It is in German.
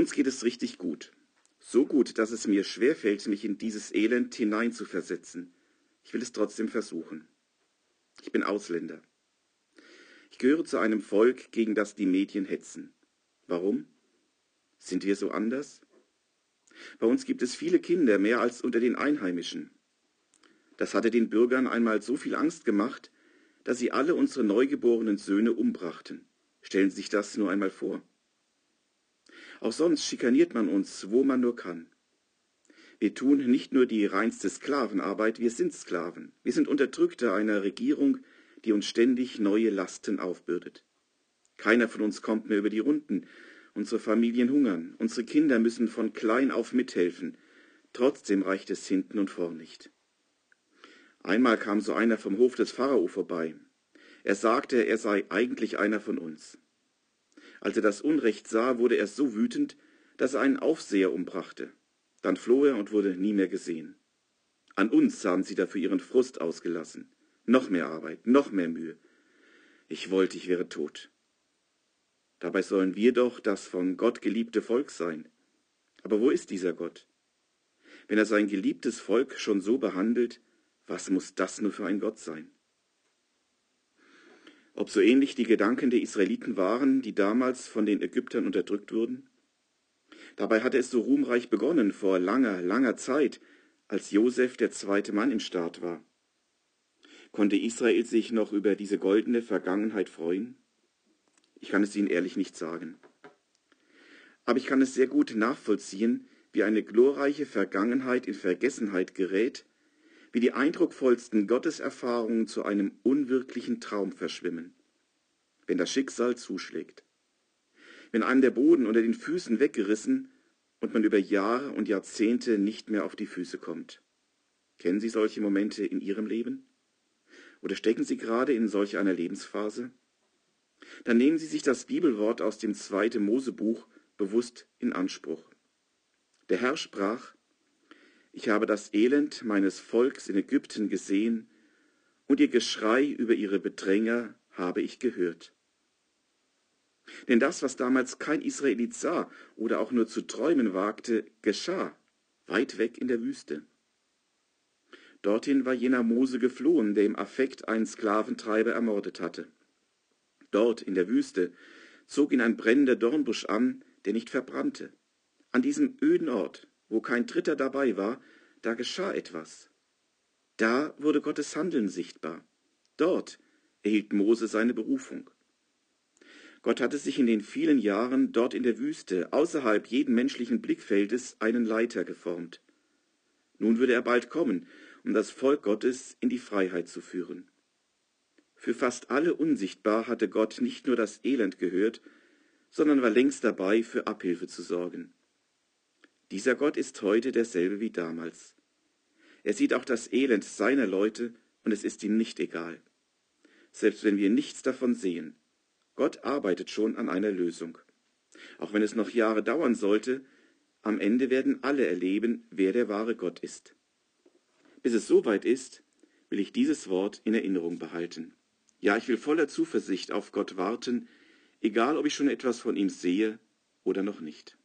Uns geht es richtig gut. So gut, dass es mir schwerfällt, mich in dieses Elend hineinzuversetzen. Ich will es trotzdem versuchen. Ich bin Ausländer. Ich gehöre zu einem Volk, gegen das die Medien hetzen. Warum? Sind wir so anders? Bei uns gibt es viele Kinder, mehr als unter den Einheimischen. Das hatte den Bürgern einmal so viel Angst gemacht, dass sie alle unsere neugeborenen Söhne umbrachten. Stellen Sie sich das nur einmal vor. Auch sonst schikaniert man uns, wo man nur kann. Wir tun nicht nur die reinste Sklavenarbeit, wir sind Sklaven. Wir sind Unterdrückte einer Regierung, die uns ständig neue Lasten aufbürdet. Keiner von uns kommt mehr über die Runden. Unsere Familien hungern. Unsere Kinder müssen von klein auf mithelfen. Trotzdem reicht es hinten und vorn nicht. Einmal kam so einer vom Hof des Pharao vorbei. Er sagte, er sei eigentlich einer von uns. Als er das Unrecht sah, wurde er so wütend, dass er einen Aufseher umbrachte. Dann floh er und wurde nie mehr gesehen. An uns haben sie dafür ihren Frust ausgelassen. Noch mehr Arbeit, noch mehr Mühe. Ich wollte, ich wäre tot. Dabei sollen wir doch das von Gott geliebte Volk sein. Aber wo ist dieser Gott? Wenn er sein geliebtes Volk schon so behandelt, was muss das nur für ein Gott sein? Ob so ähnlich die Gedanken der Israeliten waren, die damals von den Ägyptern unterdrückt wurden? Dabei hatte es so ruhmreich begonnen vor langer, langer Zeit, als Josef der zweite Mann im Staat war. Konnte Israel sich noch über diese goldene Vergangenheit freuen? Ich kann es Ihnen ehrlich nicht sagen. Aber ich kann es sehr gut nachvollziehen, wie eine glorreiche Vergangenheit in Vergessenheit gerät, wie die eindrucksvollsten Gotteserfahrungen zu einem unwirklichen Traum verschwimmen, wenn das Schicksal zuschlägt. Wenn einem der Boden unter den Füßen weggerissen und man über Jahre und Jahrzehnte nicht mehr auf die Füße kommt. Kennen Sie solche Momente in Ihrem Leben? Oder stecken Sie gerade in solch einer Lebensphase? Dann nehmen Sie sich das Bibelwort aus dem zweiten Mosebuch bewusst in Anspruch. Der Herr sprach, ich habe das Elend meines Volks in Ägypten gesehen, und ihr Geschrei über ihre Bedränger habe ich gehört. Denn das, was damals kein Israelit sah oder auch nur zu träumen wagte, geschah, weit weg in der Wüste. Dorthin war jener Mose geflohen, der im Affekt einen Sklaventreiber ermordet hatte. Dort in der Wüste zog ihn ein brennender Dornbusch an, der nicht verbrannte. An diesem öden Ort wo kein Dritter dabei war, da geschah etwas. Da wurde Gottes Handeln sichtbar. Dort erhielt Mose seine Berufung. Gott hatte sich in den vielen Jahren dort in der Wüste, außerhalb jeden menschlichen Blickfeldes, einen Leiter geformt. Nun würde er bald kommen, um das Volk Gottes in die Freiheit zu führen. Für fast alle unsichtbar hatte Gott nicht nur das Elend gehört, sondern war längst dabei, für Abhilfe zu sorgen. Dieser Gott ist heute derselbe wie damals. Er sieht auch das Elend seiner Leute und es ist ihm nicht egal. Selbst wenn wir nichts davon sehen, Gott arbeitet schon an einer Lösung. Auch wenn es noch Jahre dauern sollte, am Ende werden alle erleben, wer der wahre Gott ist. Bis es soweit ist, will ich dieses Wort in Erinnerung behalten. Ja, ich will voller Zuversicht auf Gott warten, egal ob ich schon etwas von ihm sehe oder noch nicht.